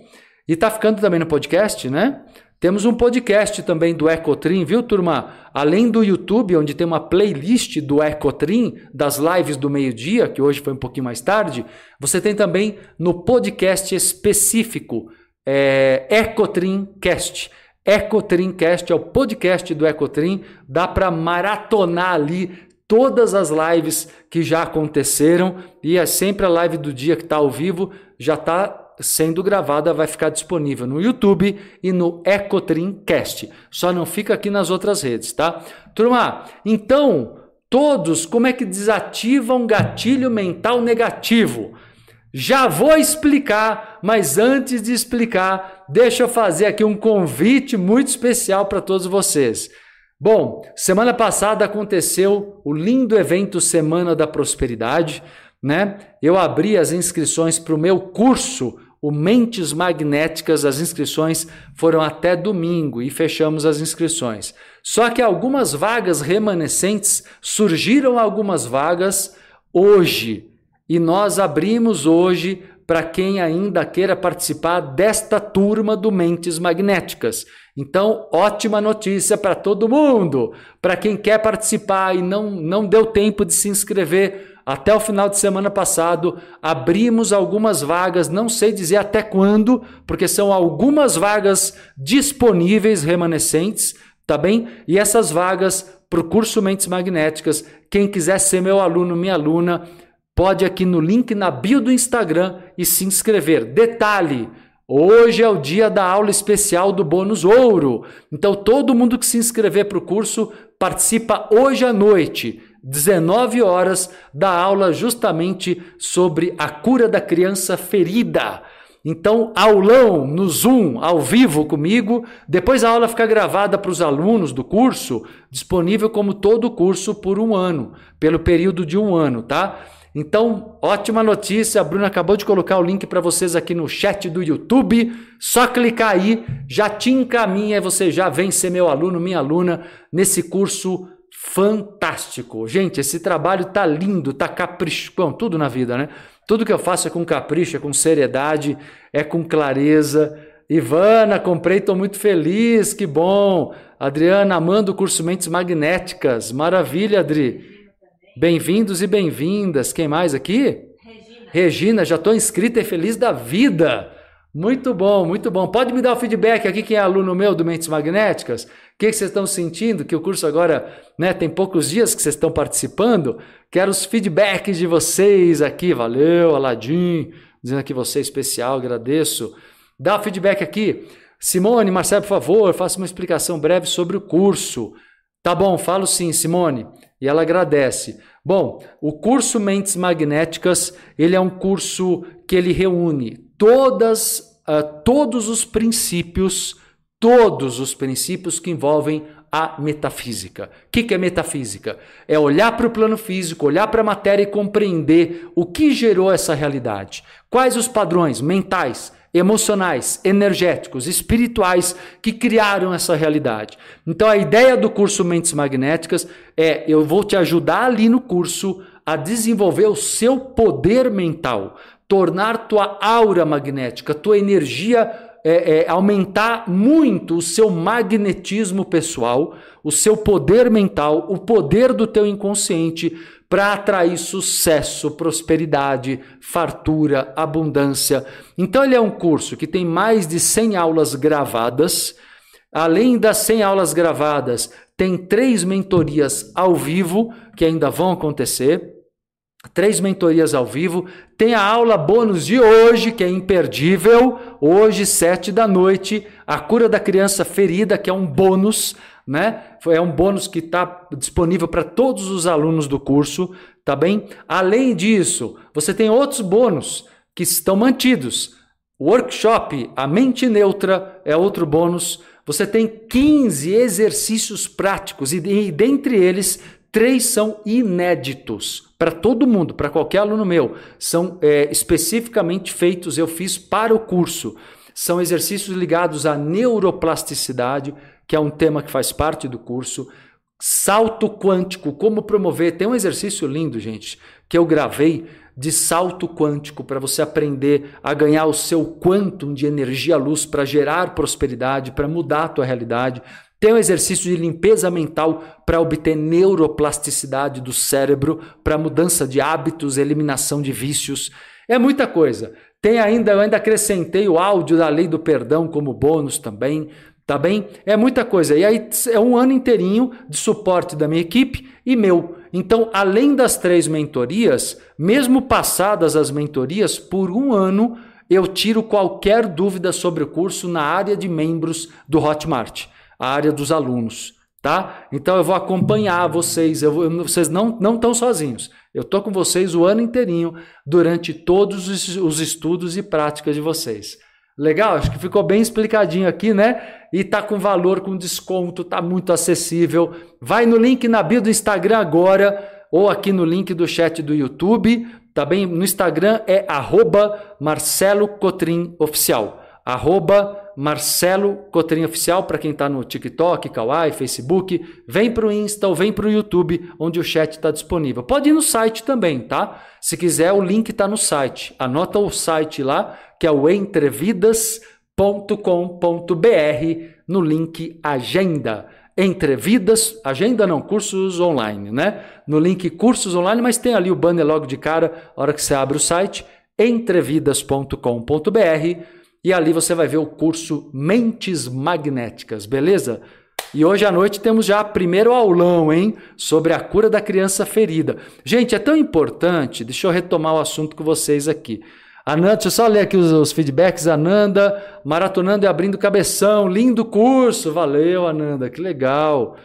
[SPEAKER 1] E tá ficando também no podcast, né? Temos um podcast também do Ecotrim, viu, turma? Além do YouTube, onde tem uma playlist do Ecotrim, das lives do meio-dia, que hoje foi um pouquinho mais tarde, você tem também no podcast específico é, Ecotrim Cast. Ecotrim Cast é o podcast do Ecotrim. Dá para maratonar ali todas as lives que já aconteceram e é sempre a live do dia que está ao vivo já está sendo gravada, vai ficar disponível no YouTube e no Ecotrim Cast. Só não fica aqui nas outras redes, tá? Turma, então, todos, como é que desativam gatilho mental negativo? Já vou explicar, mas antes de explicar, deixa eu fazer aqui um convite muito especial para todos vocês. Bom, semana passada aconteceu o lindo evento Semana da Prosperidade, né? Eu abri as inscrições para o meu curso, o Mentes Magnéticas. As inscrições foram até domingo e fechamos as inscrições. Só que algumas vagas remanescentes surgiram algumas vagas hoje. E nós abrimos hoje para quem ainda queira participar desta turma do Mentes Magnéticas. Então, ótima notícia para todo mundo. Para quem quer participar e não, não deu tempo de se inscrever até o final de semana passado, abrimos algumas vagas, não sei dizer até quando, porque são algumas vagas disponíveis remanescentes, tá bem? E essas vagas para o curso Mentes Magnéticas, quem quiser ser meu aluno, minha aluna, pode aqui no link na bio do Instagram e se inscrever. Detalhe: hoje é o dia da aula especial do bônus ouro. Então, todo mundo que se inscrever para o curso participa hoje à noite. 19 horas da aula justamente sobre a cura da criança ferida. Então, aulão no Zoom, ao vivo comigo. Depois a aula fica gravada para os alunos do curso, disponível como todo o curso por um ano, pelo período de um ano, tá? Então, ótima notícia, a Bruna acabou de colocar o link para vocês aqui no chat do YouTube. Só clicar aí, já te encaminha e você já vem ser meu aluno, minha aluna nesse curso fantástico. Gente, esse trabalho tá lindo, tá capricho, bom, tudo na vida, né? Tudo que eu faço é com capricho, é com seriedade, é com clareza. Ivana, comprei, estou muito feliz, que bom. Adriana, amando o curso Mentes Magnéticas. Maravilha, Adri. Bem-vindos e bem-vindas. Quem mais aqui? Regina. Regina, já estou inscrita e feliz da vida. Muito bom, muito bom. Pode me dar o feedback aqui, quem é aluno meu do Mentes Magnéticas? O que, que vocês estão sentindo? Que o curso agora né, tem poucos dias que vocês estão participando. Quero os feedbacks de vocês aqui. Valeu, Aladim, dizendo que você é especial, agradeço. Dá o feedback aqui. Simone, Marcelo, por favor, faça uma explicação breve sobre o curso. Tá bom, falo sim, Simone. E ela agradece. Bom, o curso Mentes Magnéticas, ele é um curso que ele reúne todas, uh, todos os princípios, todos os princípios que envolvem a metafísica. O que, que é metafísica? É olhar para o plano físico, olhar para a matéria e compreender o que gerou essa realidade. Quais os padrões mentais, emocionais, energéticos, espirituais que criaram essa realidade. Então a ideia do curso Mentes Magnéticas é eu vou te ajudar ali no curso a desenvolver o seu poder mental, tornar tua aura magnética, tua energia é, é, aumentar muito o seu magnetismo pessoal, o seu poder mental, o poder do teu inconsciente para atrair sucesso, prosperidade, fartura, abundância. Então ele é um curso que tem mais de 100 aulas gravadas. Além das 100 aulas gravadas, tem três mentorias ao vivo que ainda vão acontecer três mentorias ao vivo. Tem a aula bônus de hoje, que é imperdível. Hoje, sete da noite, a cura da criança ferida, que é um bônus, né? É um bônus que está disponível para todos os alunos do curso, tá bem? Além disso, você tem outros bônus que estão mantidos. Workshop, a mente neutra é outro bônus. Você tem 15 exercícios práticos e, dentre eles Três são inéditos para todo mundo, para qualquer aluno meu. São é, especificamente feitos, eu fiz para o curso. São exercícios ligados à neuroplasticidade, que é um tema que faz parte do curso. Salto quântico, como promover. Tem um exercício lindo, gente, que eu gravei de salto quântico para você aprender a ganhar o seu quantum de energia luz para gerar prosperidade, para mudar a tua realidade. Tem um exercício de limpeza mental para obter neuroplasticidade do cérebro, para mudança de hábitos, eliminação de vícios. É muita coisa. Tem ainda, eu ainda acrescentei o áudio da lei do perdão como bônus também, tá bem? É muita coisa. E aí é um ano inteirinho de suporte da minha equipe e meu. Então, além das três mentorias, mesmo passadas as mentorias, por um ano eu tiro qualquer dúvida sobre o curso na área de membros do Hotmart a área dos alunos, tá? Então eu vou acompanhar vocês, eu vocês não não estão sozinhos. Eu tô com vocês o ano inteirinho durante todos os, os estudos e práticas de vocês. Legal? Acho que ficou bem explicadinho aqui, né? E tá com valor, com desconto, tá muito acessível. Vai no link na bio do Instagram agora ou aqui no link do chat do YouTube. Tá bem? No Instagram é arroba Marcelo Cotrim Oficial. Marcelo Cotrim Oficial, para quem está no TikTok, Kawaii, Facebook, vem para o Insta ou vem para o YouTube, onde o chat está disponível. Pode ir no site também, tá? Se quiser, o link está no site. Anota o site lá, que é o entrevidas.com.br, no link Agenda. Entrevidas, agenda não, cursos online, né? No link cursos online, mas tem ali o banner logo de cara, a hora que você abre o site, entrevidas.com.br e ali você vai ver o curso Mentes Magnéticas, beleza? E hoje à noite temos já primeiro aulão, hein? Sobre a cura da criança ferida. Gente, é tão importante, deixa eu retomar o assunto com vocês aqui. Ananda, deixa eu só ler aqui os, os feedbacks. Ananda, maratonando e abrindo cabeção. Lindo curso. Valeu, Ananda, que legal.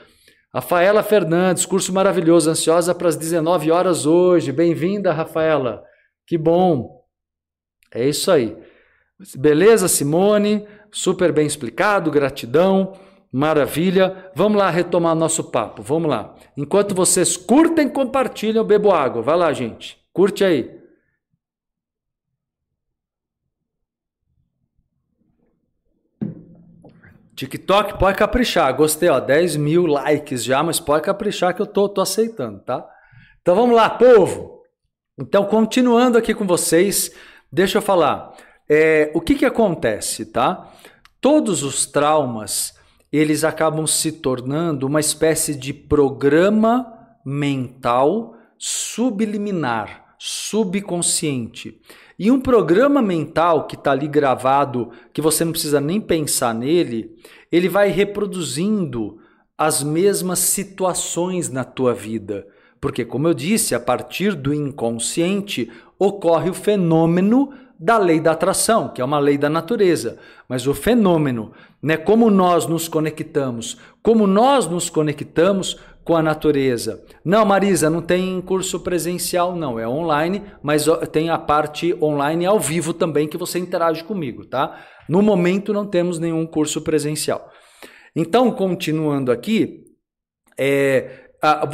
[SPEAKER 1] Rafaela Fernandes, curso maravilhoso. Ansiosa para as 19 horas hoje. Bem-vinda, Rafaela. Que bom. É isso aí. Beleza, Simone? Super bem explicado, gratidão, maravilha. Vamos lá retomar nosso papo, vamos lá. Enquanto vocês curtem, compartilham, bebo água. Vai lá, gente. Curte aí. TikTok pode caprichar. Gostei, ó. 10 mil likes já, mas pode caprichar que eu tô, tô aceitando, tá? Então vamos lá, povo. Então, continuando aqui com vocês, deixa eu falar. É, o que, que acontece, tá? Todos os traumas, eles acabam se tornando uma espécie de programa mental subliminar, subconsciente. E um programa mental que está ali gravado, que você não precisa nem pensar nele, ele vai reproduzindo as mesmas situações na tua vida. Porque, como eu disse, a partir do inconsciente ocorre o fenômeno da lei da atração, que é uma lei da natureza. Mas o fenômeno, né, como nós nos conectamos, como nós nos conectamos com a natureza. Não, Marisa, não tem curso presencial, não, é online, mas tem a parte online ao vivo também que você interage comigo, tá? No momento não temos nenhum curso presencial. Então, continuando aqui, é,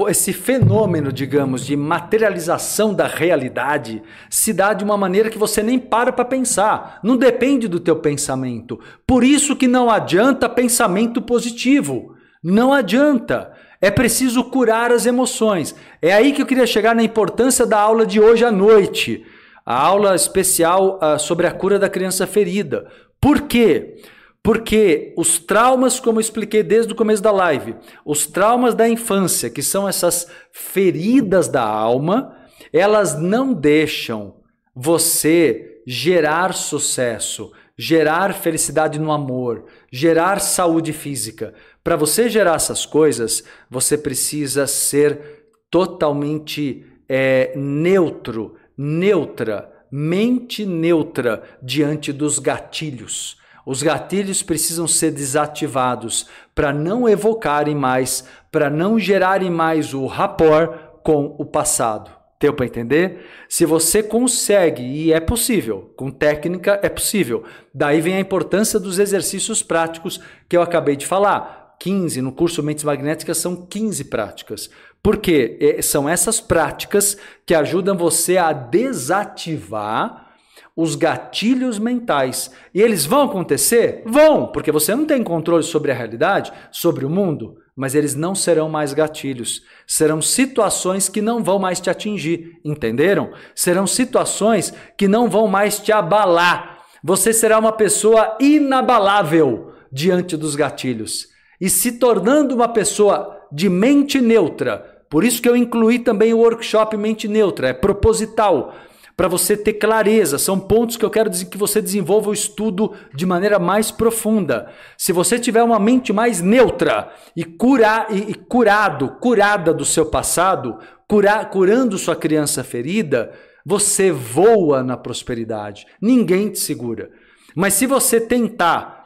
[SPEAKER 1] esse fenômeno, digamos, de materialização da realidade se dá de uma maneira que você nem para para pensar. Não depende do teu pensamento. Por isso que não adianta pensamento positivo. Não adianta. É preciso curar as emoções. É aí que eu queria chegar na importância da aula de hoje à noite. A aula especial uh, sobre a cura da criança ferida. Por quê? Porque os traumas, como eu expliquei desde o começo da live, os traumas da infância, que são essas feridas da alma, elas não deixam você gerar sucesso, gerar felicidade no amor, gerar saúde física. Para você gerar essas coisas, você precisa ser totalmente é, neutro, neutra, mente neutra diante dos gatilhos. Os gatilhos precisam ser desativados para não evocarem mais, para não gerarem mais o rapport com o passado. Deu para entender? Se você consegue, e é possível, com técnica é possível. Daí vem a importância dos exercícios práticos que eu acabei de falar. 15, no curso Mentes Magnéticas são 15 práticas. Porque é, são essas práticas que ajudam você a desativar os gatilhos mentais. E eles vão acontecer? Vão, porque você não tem controle sobre a realidade, sobre o mundo, mas eles não serão mais gatilhos. Serão situações que não vão mais te atingir, entenderam? Serão situações que não vão mais te abalar. Você será uma pessoa inabalável diante dos gatilhos e se tornando uma pessoa de mente neutra. Por isso que eu incluí também o workshop Mente Neutra, é proposital para você ter clareza. São pontos que eu quero dizer que você desenvolva o estudo de maneira mais profunda. Se você tiver uma mente mais neutra e, cura, e, e curado, curada do seu passado, cura, curando sua criança ferida, você voa na prosperidade. Ninguém te segura. Mas se você tentar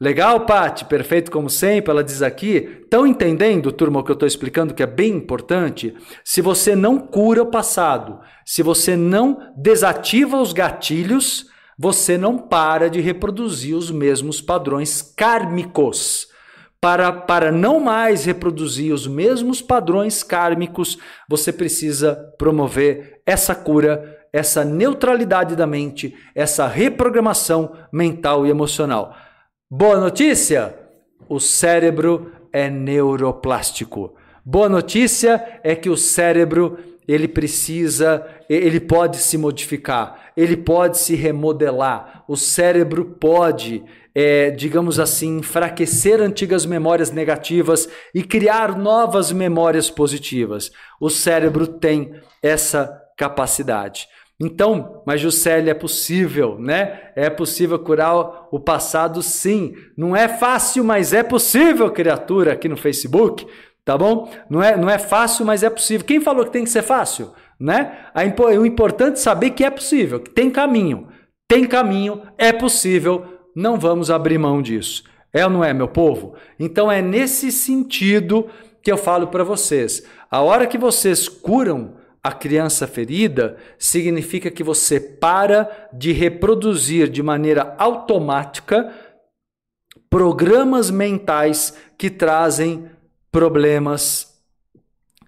[SPEAKER 1] Legal, Pati? Perfeito como sempre, ela diz aqui. Estão entendendo, turma, o que eu estou explicando, que é bem importante? Se você não cura o passado, se você não desativa os gatilhos, você não para de reproduzir os mesmos padrões kármicos. Para, para não mais reproduzir os mesmos padrões kármicos, você precisa promover essa cura, essa neutralidade da mente, essa reprogramação mental e emocional. Boa notícia: o cérebro é neuroplástico. Boa notícia é que o cérebro ele precisa, ele pode se modificar, ele pode se remodelar. O cérebro pode, é, digamos assim, enfraquecer antigas memórias negativas e criar novas memórias positivas. O cérebro tem essa capacidade. Então, mas Juscelia, é possível, né? É possível curar o passado, sim. Não é fácil, mas é possível, criatura, aqui no Facebook, tá bom? Não é, não é fácil, mas é possível. Quem falou que tem que ser fácil, né? O importante é saber que é possível, que tem caminho. Tem caminho, é possível, não vamos abrir mão disso. É ou não é, meu povo? Então é nesse sentido que eu falo para vocês. A hora que vocês curam a criança ferida, significa que você para de reproduzir de maneira automática programas mentais que trazem problemas,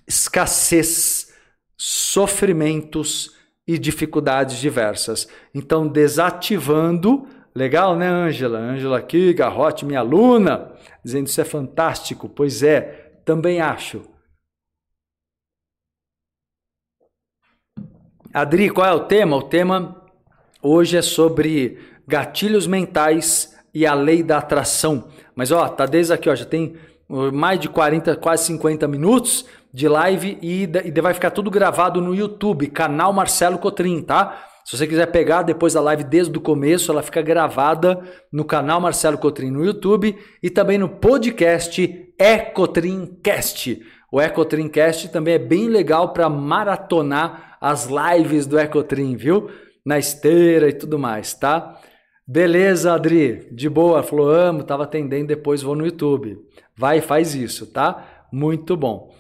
[SPEAKER 1] escassez, sofrimentos e dificuldades diversas. Então, desativando. Legal, né, Ângela? Ângela aqui, Garrote, minha aluna, dizendo isso é fantástico. Pois é, também acho. Adri, qual é o tema? O tema hoje é sobre gatilhos mentais e a lei da atração. Mas ó, tá desde aqui, ó, já tem mais de 40, quase 50 minutos de live e, e vai ficar tudo gravado no YouTube, canal Marcelo Cotrim, tá? Se você quiser pegar depois da live desde o começo, ela fica gravada no canal Marcelo Cotrim no YouTube e também no podcast Ecotrincast. O Ecotrincast também é bem legal para maratonar as lives do Ecotrim, viu? Na esteira e tudo mais, tá? Beleza, Adri, de boa, falou, amo, tava atendendo, depois vou no YouTube. Vai faz isso, tá? Muito bom.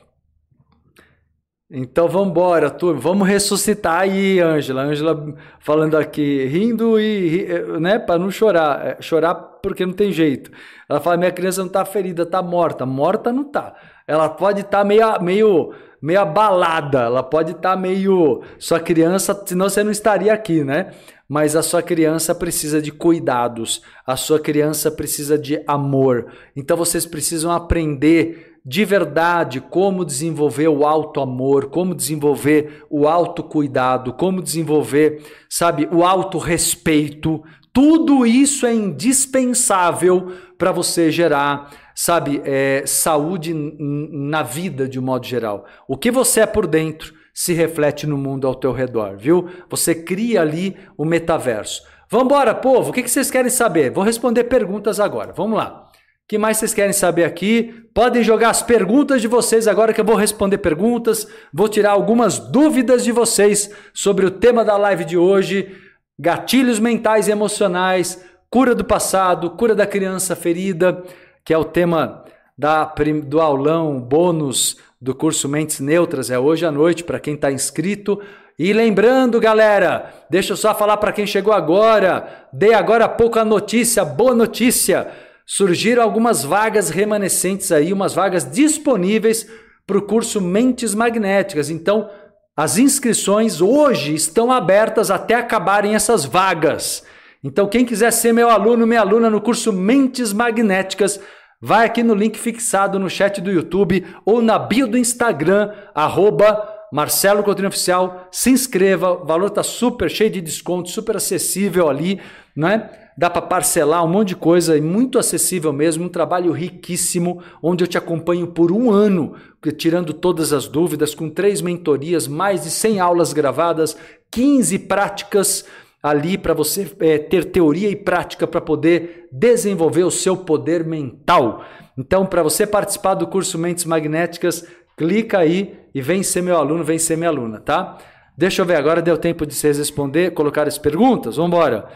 [SPEAKER 1] Então vamos embora, turma. Vamos ressuscitar aí, Ângela. Ângela falando aqui, rindo e, né, para não chorar. É, chorar porque não tem jeito. Ela fala: minha criança não está ferida, está morta. Morta não está. Ela pode estar tá meio, meio, meio abalada, ela pode estar tá meio. Sua criança, senão você não estaria aqui, né? Mas a sua criança precisa de cuidados, a sua criança precisa de amor. Então vocês precisam aprender de verdade como desenvolver o alto amor, como desenvolver o alto cuidado, como desenvolver, sabe, o alto respeito. Tudo isso é indispensável para você gerar, sabe, é, saúde na vida de um modo geral. O que você é por dentro se reflete no mundo ao teu redor, viu? Você cria ali o metaverso. Vambora, povo, o que vocês querem saber? Vou responder perguntas agora. Vamos lá que mais vocês querem saber aqui? Podem jogar as perguntas de vocês agora que eu vou responder perguntas, vou tirar algumas dúvidas de vocês sobre o tema da live de hoje: gatilhos mentais e emocionais, cura do passado, cura da criança ferida, que é o tema da, do aulão bônus do curso Mentes Neutras, é hoje à noite para quem está inscrito. E lembrando, galera, deixa eu só falar para quem chegou agora, dei agora há pouco a notícia, boa notícia surgiram algumas vagas remanescentes aí, umas vagas disponíveis para o curso Mentes Magnéticas. Então, as inscrições hoje estão abertas até acabarem essas vagas. Então, quem quiser ser meu aluno, minha aluna no curso Mentes Magnéticas, vai aqui no link fixado no chat do YouTube ou na bio do Instagram, arroba Marcelo Coutinho Oficial. Se inscreva, o valor está super cheio de desconto, super acessível ali, né? dá para parcelar um monte de coisa e muito acessível mesmo, um trabalho riquíssimo, onde eu te acompanho por um ano, tirando todas as dúvidas, com três mentorias, mais de 100 aulas gravadas, 15 práticas ali para você é, ter teoria e prática para poder desenvolver o seu poder mental. Então, para você participar do curso Mentes Magnéticas, clica aí e vem ser meu aluno, vem ser minha aluna, tá? Deixa eu ver agora, deu tempo de vocês responder, colocar as perguntas? Vamos embora.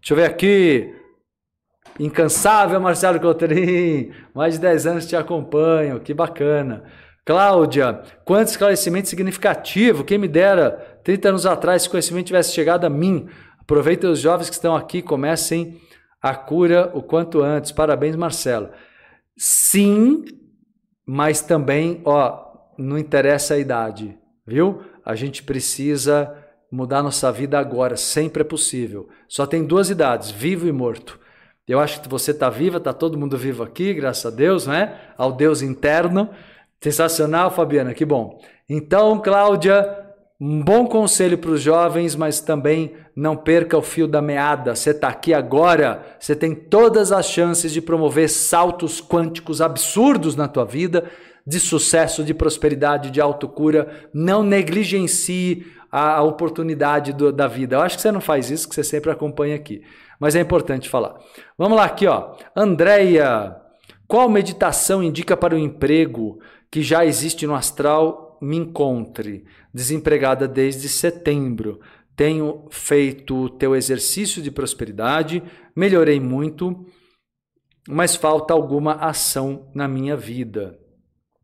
[SPEAKER 1] Deixa eu ver aqui. Incansável Marcelo Coutrin, mais de 10 anos te acompanho, que bacana. Cláudia, quanto esclarecimento significativo, quem me dera 30 anos atrás esse conhecimento tivesse chegado a mim. Aproveitem os jovens que estão aqui, comecem a cura o quanto antes. Parabéns, Marcelo. Sim, mas também, ó, não interessa a idade, viu? A gente precisa mudar nossa vida agora, sempre é possível. Só tem duas idades, vivo e morto. Eu acho que você está viva, está todo mundo vivo aqui, graças a Deus, né? Ao Deus interno. Sensacional, Fabiana, que bom. Então, Cláudia, um bom conselho para os jovens, mas também não perca o fio da meada. Você está aqui agora, você tem todas as chances de promover saltos quânticos absurdos na tua vida, de sucesso, de prosperidade, de autocura. Não negligencie a, oportunidade do, da vida. Eu acho que você não faz isso, que você sempre acompanha aqui. Mas é importante falar. Vamos lá aqui, ó. Andréia, qual meditação indica para o emprego que já existe no astral? Me encontre. Desempregada desde setembro. Tenho feito o teu exercício de prosperidade, melhorei muito, mas falta alguma ação na minha vida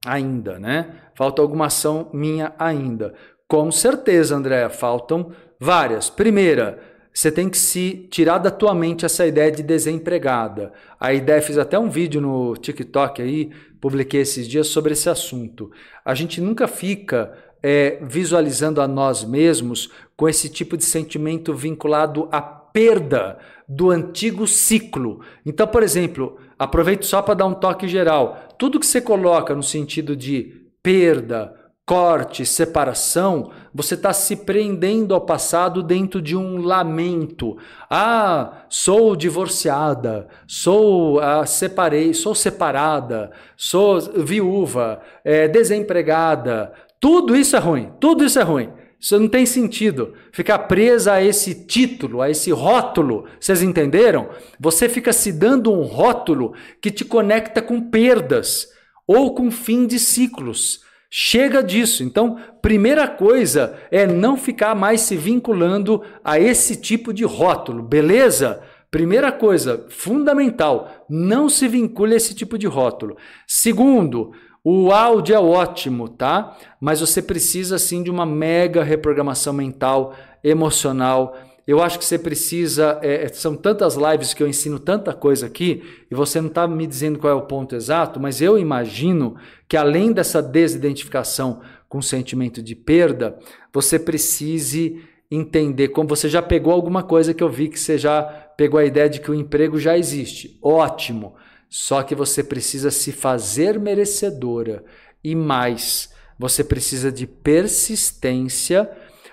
[SPEAKER 1] ainda, né? Falta alguma ação minha ainda. Com certeza, André, faltam várias. Primeira, você tem que se tirar da tua mente essa ideia de desempregada. A ideia, fiz até um vídeo no TikTok aí, publiquei esses dias sobre esse assunto. A gente nunca fica é, visualizando a nós mesmos com esse tipo de sentimento vinculado à perda do antigo ciclo. Então, por exemplo, aproveito só para dar um toque geral. Tudo que você coloca no sentido de perda, corte, separação, você está se prendendo ao passado dentro de um lamento. Ah, sou divorciada, sou ah, separei, sou separada, sou viúva, é, desempregada. Tudo isso é ruim, tudo isso é ruim. Isso não tem sentido. Ficar presa a esse título, a esse rótulo. Vocês entenderam? Você fica se dando um rótulo que te conecta com perdas ou com fim de ciclos. Chega disso. Então, primeira coisa é não ficar mais se vinculando a esse tipo de rótulo, beleza? Primeira coisa, fundamental, não se vincule a esse tipo de rótulo. Segundo, o áudio é ótimo, tá? Mas você precisa sim de uma mega reprogramação mental, emocional. Eu acho que você precisa. É, é são tantas lives que eu ensino tanta coisa aqui, e você não está me dizendo qual é o ponto exato, mas eu imagino que além dessa desidentificação com o sentimento de perda, você precise entender como você já pegou alguma coisa que eu vi que você já pegou a ideia de que o emprego já existe. Ótimo. Só que você precisa se fazer merecedora e mais, você precisa de persistência.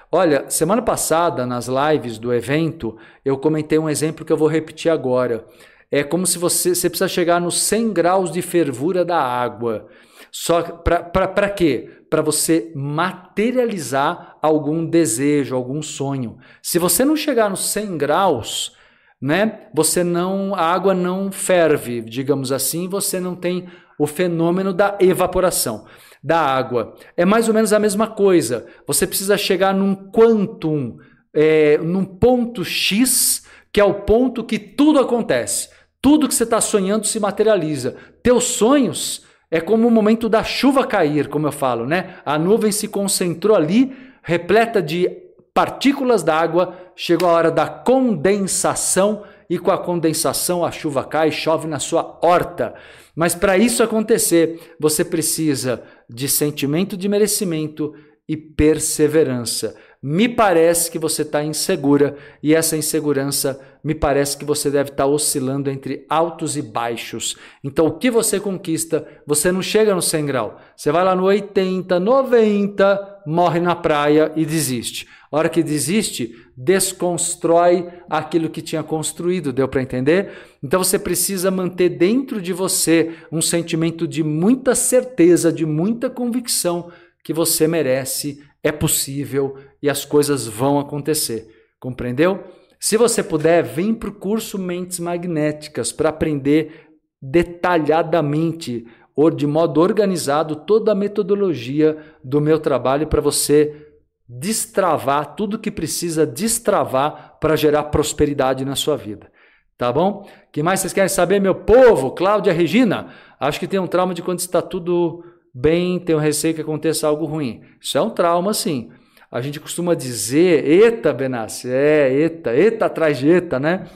[SPEAKER 1] Olha, semana passada nas lives do evento, eu comentei um exemplo que eu vou repetir agora. É como se você, você precisa chegar nos 100 graus de fervura da água. Só para quê? Para você materializar algum desejo, algum sonho. Se você não chegar nos 100 graus, né? Você não, a água não ferve, digamos assim, você não tem o fenômeno da evaporação da água. É mais ou menos a mesma coisa. Você precisa chegar num quantum, é, num ponto X, que é o ponto que tudo acontece. Tudo que você está sonhando se materializa. Teus sonhos é como o momento da chuva cair, como eu falo, né? A nuvem se concentrou ali, repleta de partículas d'água, chegou a hora da condensação e com a condensação a chuva cai, chove na sua horta. Mas para isso acontecer, você precisa de sentimento de merecimento e perseverança. Me parece que você está insegura e essa insegurança me parece que você deve estar tá oscilando entre altos e baixos. Então, o que você conquista, você não chega no 100 grau. Você vai lá no 80, 90, morre na praia e desiste. A hora que desiste, desconstrói aquilo que tinha construído, deu para entender? Então você precisa manter dentro de você um sentimento de muita certeza, de muita convicção que você merece, é possível e as coisas vão acontecer. Compreendeu? Se você puder, vem para o curso Mentes Magnéticas para aprender detalhadamente ou de modo organizado toda a metodologia do meu trabalho para você destravar tudo que precisa destravar para gerar prosperidade na sua vida. Tá bom? que mais vocês querem saber, meu povo? Cláudia Regina, acho que tem um trauma de quando está tudo bem, tem um receio que aconteça algo ruim. Isso é um trauma, sim. A gente costuma dizer, eita, Benassi, é, eita, eita atrás de eita, né?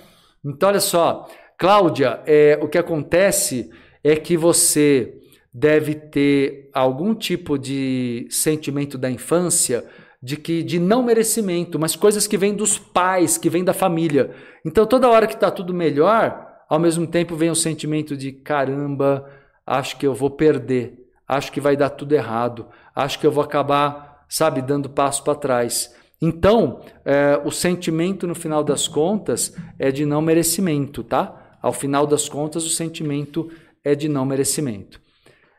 [SPEAKER 1] Então, olha só, Cláudia, é, o que acontece é que você deve ter algum tipo de sentimento da infância de que de não merecimento, mas coisas que vêm dos pais, que vêm da família. Então toda hora que está tudo melhor, ao mesmo tempo vem o sentimento de caramba, acho que eu vou perder, acho que vai dar tudo errado, acho que eu vou acabar, sabe, dando passo para trás. Então, é, o sentimento no final das contas é de não merecimento, tá? Ao final das contas, o sentimento é de não merecimento.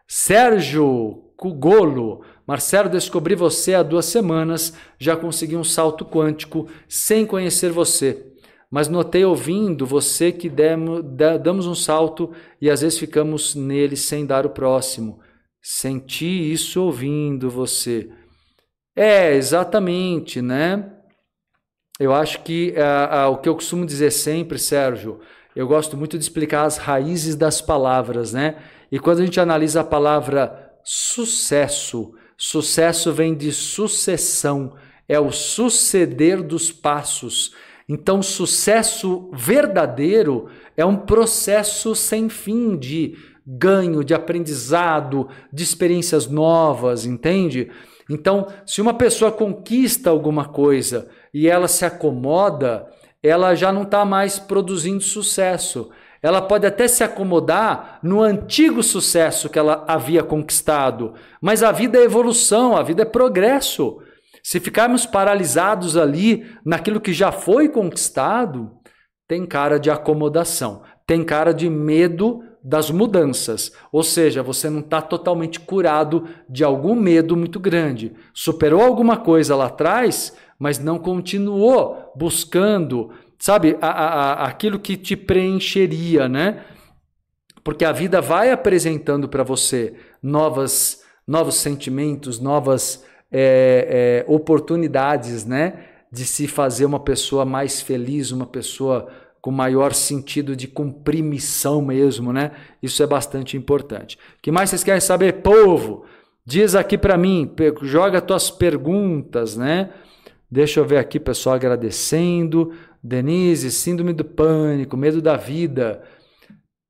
[SPEAKER 1] Sérgio Cugolo, Marcelo, descobri você há duas semanas, já consegui um salto quântico sem conhecer você. Mas notei ouvindo você que demos, damos um salto e às vezes ficamos nele sem dar o próximo. Senti isso ouvindo você. É, exatamente, né? Eu acho que o que eu costumo dizer sempre, Sérgio, eu gosto muito de explicar as raízes das palavras, né? E quando a gente analisa a palavra sucesso, Sucesso vem de sucessão, é o suceder dos passos. Então, sucesso verdadeiro é um processo sem fim de ganho, de aprendizado, de experiências novas, entende? Então, se uma pessoa conquista alguma coisa e ela se acomoda, ela já não está mais produzindo sucesso ela pode até se acomodar no antigo sucesso que ela havia conquistado, mas a vida é evolução, a vida é progresso. Se ficarmos paralisados ali naquilo que já foi conquistado, tem cara de acomodação, tem cara de medo das mudanças. Ou seja, você não está totalmente curado de algum medo muito grande. Superou alguma coisa lá atrás, mas não continuou buscando, sabe, a, a, aquilo que te preencheria, né? Porque a vida vai apresentando para você novas, novos sentimentos, novas é, é, oportunidades, né? De se fazer uma pessoa mais feliz, uma pessoa com maior sentido de cumprir missão mesmo, né? Isso é bastante importante. O que mais vocês querem saber, povo? Diz aqui para mim, joga tuas perguntas, né? Deixa eu ver aqui, pessoal agradecendo. Denise, síndrome do pânico, medo da vida.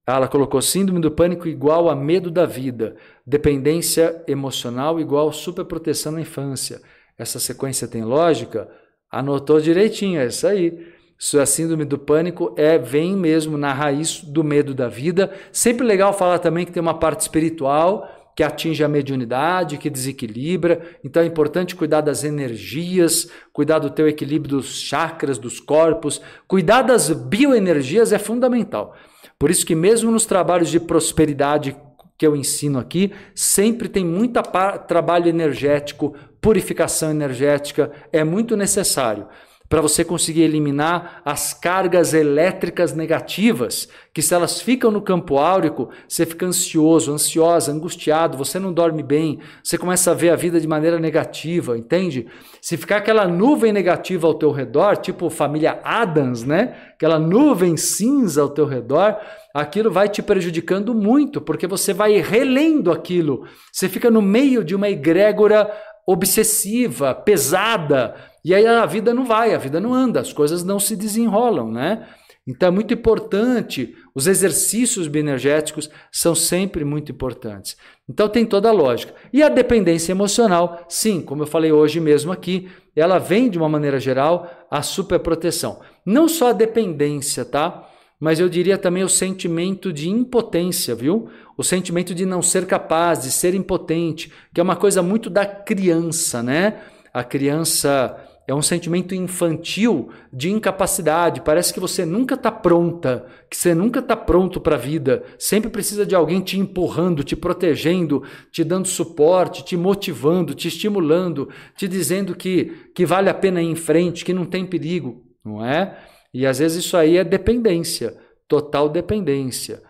[SPEAKER 1] Ela colocou síndrome do pânico igual a medo da vida, dependência emocional igual superproteção na infância. Essa sequência tem lógica? Anotou direitinho, é isso aí. Isso, síndrome do pânico é vem mesmo na raiz do medo da vida. Sempre legal falar também que tem uma parte espiritual que atinge a mediunidade, que desequilibra. Então é importante cuidar das energias, cuidar do teu equilíbrio dos chakras, dos corpos, cuidar das bioenergias é fundamental. Por isso que mesmo nos trabalhos de prosperidade que eu ensino aqui, sempre tem muito trabalho energético, purificação energética, é muito necessário para você conseguir eliminar as cargas elétricas negativas, que se elas ficam no campo áurico, você fica ansioso, ansiosa, angustiado, você não dorme bem, você começa a ver a vida de maneira negativa, entende? Se ficar aquela nuvem negativa ao teu redor, tipo família Adams, né? Aquela nuvem cinza ao teu redor, aquilo vai te prejudicando muito, porque você vai relendo aquilo. Você fica no meio de uma egrégora obsessiva, pesada, e aí a vida não vai, a vida não anda, as coisas não se desenrolam, né? Então é muito importante, os exercícios bioenergéticos são sempre muito importantes. Então tem toda a lógica. E a dependência emocional, sim, como eu falei hoje mesmo aqui, ela vem de uma maneira geral a superproteção. Não só a dependência, tá? Mas eu diria também o sentimento de impotência, viu? O sentimento de não ser capaz, de ser impotente, que é uma coisa muito da criança, né? A criança é um sentimento infantil de incapacidade. Parece que você nunca está pronta, que você nunca está pronto para a vida. Sempre precisa de alguém te empurrando, te protegendo, te dando suporte, te motivando, te estimulando, te dizendo que, que vale a pena ir em frente, que não tem perigo, não é? E às vezes isso aí é dependência, total dependência.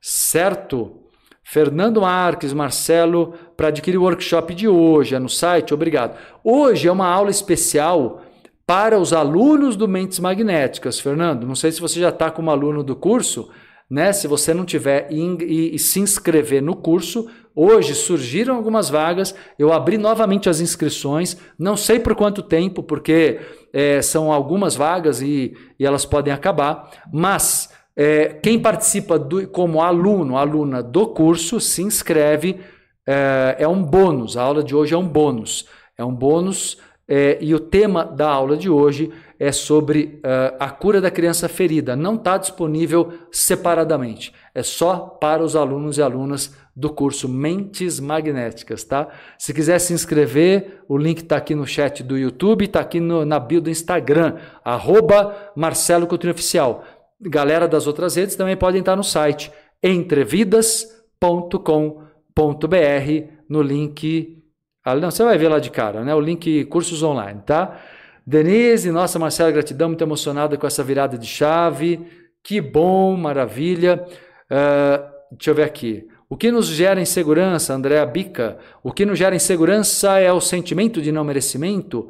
[SPEAKER 1] Certo? Fernando Marques, Marcelo, para adquirir o workshop de hoje, é no site, obrigado. Hoje é uma aula especial para os alunos do Mentes Magnéticas, Fernando. Não sei se você já está como aluno do curso, né? Se você não tiver e, se inscrever no curso, hoje surgiram algumas vagas. Eu abri novamente as inscrições, não sei por quanto tempo, porque é, são algumas vagas e, e elas podem acabar, mas é, quem participa do, como aluno, aluna do curso, se inscreve, é, é, um bônus. A aula de hoje é um bônus. É um bônus é, e o tema da aula de hoje é sobre é, a cura da criança ferida. Não está disponível separadamente. É só para os alunos e alunas do curso Mentes Magnéticas, tá? Se quiser se inscrever, o link está aqui no chat do YouTube, está aqui no, na bio do Instagram, arroba Marcelo Coutinho Oficial galera das outras redes também podem estar no site entrevidas.com.br no link. Não, você vai ver lá de cara, né? O link cursos online, tá? Denise, nossa, Marcela, gratidão, muito emocionada com essa virada de chave. Que bom, maravilha. Uh, deixa eu ver aqui. O que nos gera insegurança, Andréa Bica? O que nos gera insegurança é o sentimento de não merecimento?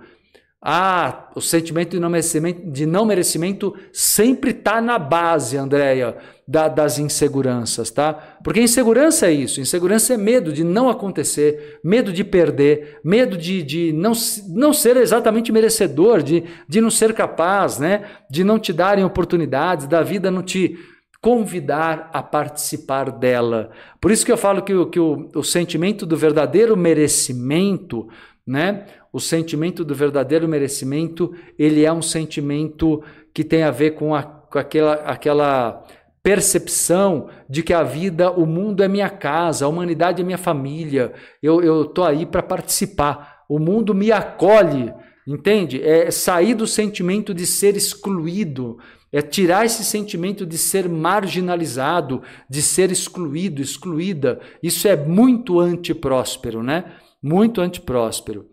[SPEAKER 1] Ah, o sentimento de não merecimento, de não merecimento sempre está na base, Andréia, da, das inseguranças, tá? Porque insegurança é isso. Insegurança é medo de não acontecer, medo de perder, medo de, de não, não ser exatamente merecedor, de, de não ser capaz, né? De não te darem oportunidades, da vida não te convidar a participar dela. Por isso que eu falo que, que o, o sentimento do verdadeiro merecimento, né? o sentimento do verdadeiro merecimento, ele é um sentimento que tem a ver com, a, com aquela, aquela percepção de que a vida, o mundo é minha casa, a humanidade é minha família, eu estou aí para participar, o mundo me acolhe, entende? É sair do sentimento de ser excluído, É tirar esse sentimento de ser marginalizado, de ser excluído, excluída. Isso é muito antipróspero, né? Muito antipróspero.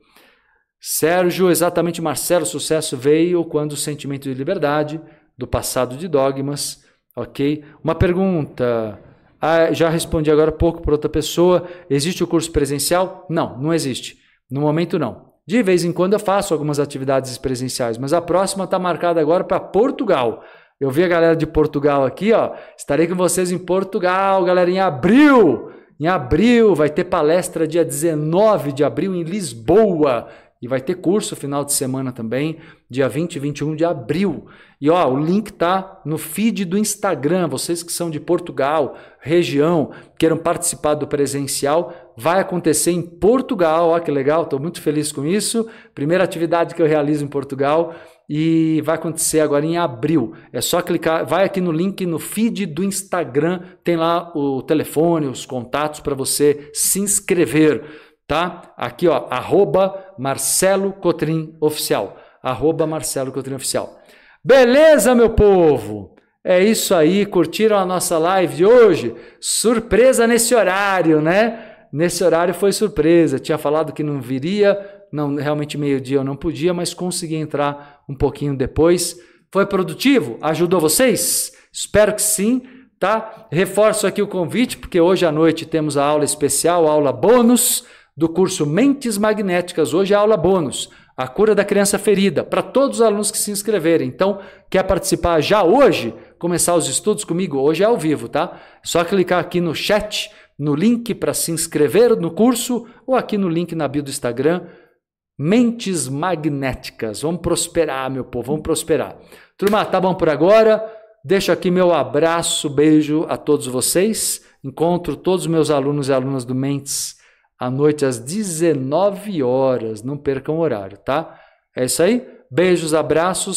[SPEAKER 1] Sérgio, exatamente Marcelo, sucesso veio quando o sentimento de liberdade, do passado de dogmas, ok? Uma pergunta, ah, já respondi agora há pouco para outra pessoa, existe o curso presencial? Não, não existe. No momento não. De vez em quando eu faço algumas atividades presenciais, mas a próxima está marcada agora para Portugal. Eu vi a galera de Portugal aqui, ó. Estarei com vocês em Portugal, galera, em abril. Em abril vai ter palestra dia 19 de abril em Lisboa. E vai ter curso final de semana também, dia 20 e 21 de abril. E ó, o link tá no feed do Instagram. Vocês que são de Portugal, região, queiram participar do presencial, vai acontecer em Portugal. Ó, que legal, estou muito feliz com isso. Primeira atividade que eu realizo em Portugal e vai acontecer agora em abril. É só clicar, vai aqui no link no feed do Instagram, tem lá o telefone, os contatos para você se inscrever tá? Aqui, ó, arroba Marcelo Cotrim Oficial. Arroba Marcelo Cotrim Oficial. Beleza, meu povo? É isso aí, curtiram a nossa live de hoje? Surpresa nesse horário, né? Nesse horário foi surpresa. Tinha falado que não viria, não realmente meio-dia eu não podia, mas consegui entrar um pouquinho depois. Foi produtivo? Ajudou vocês? Espero que sim, tá? Reforço aqui o convite, porque hoje à noite temos a aula especial, a aula bônus do curso Mentes Magnéticas. Hoje é aula bônus, a cura da criança ferida, para todos os alunos que se inscreverem. Então, quer participar já hoje, começar os estudos comigo? Hoje é ao vivo, tá? Só clicar aqui no chat, no link para se inscrever no curso ou aqui no link na bio do Instagram. Mentes magnéticas. Vamos prosperar, meu povo, vamos prosperar. Turma, tá bom por agora? Deixo aqui meu abraço, beijo a todos vocês. Encontro todos os meus alunos e alunas do Mentes à noite às 19 horas. Não percam o horário, tá? É isso aí. Beijos, abraços.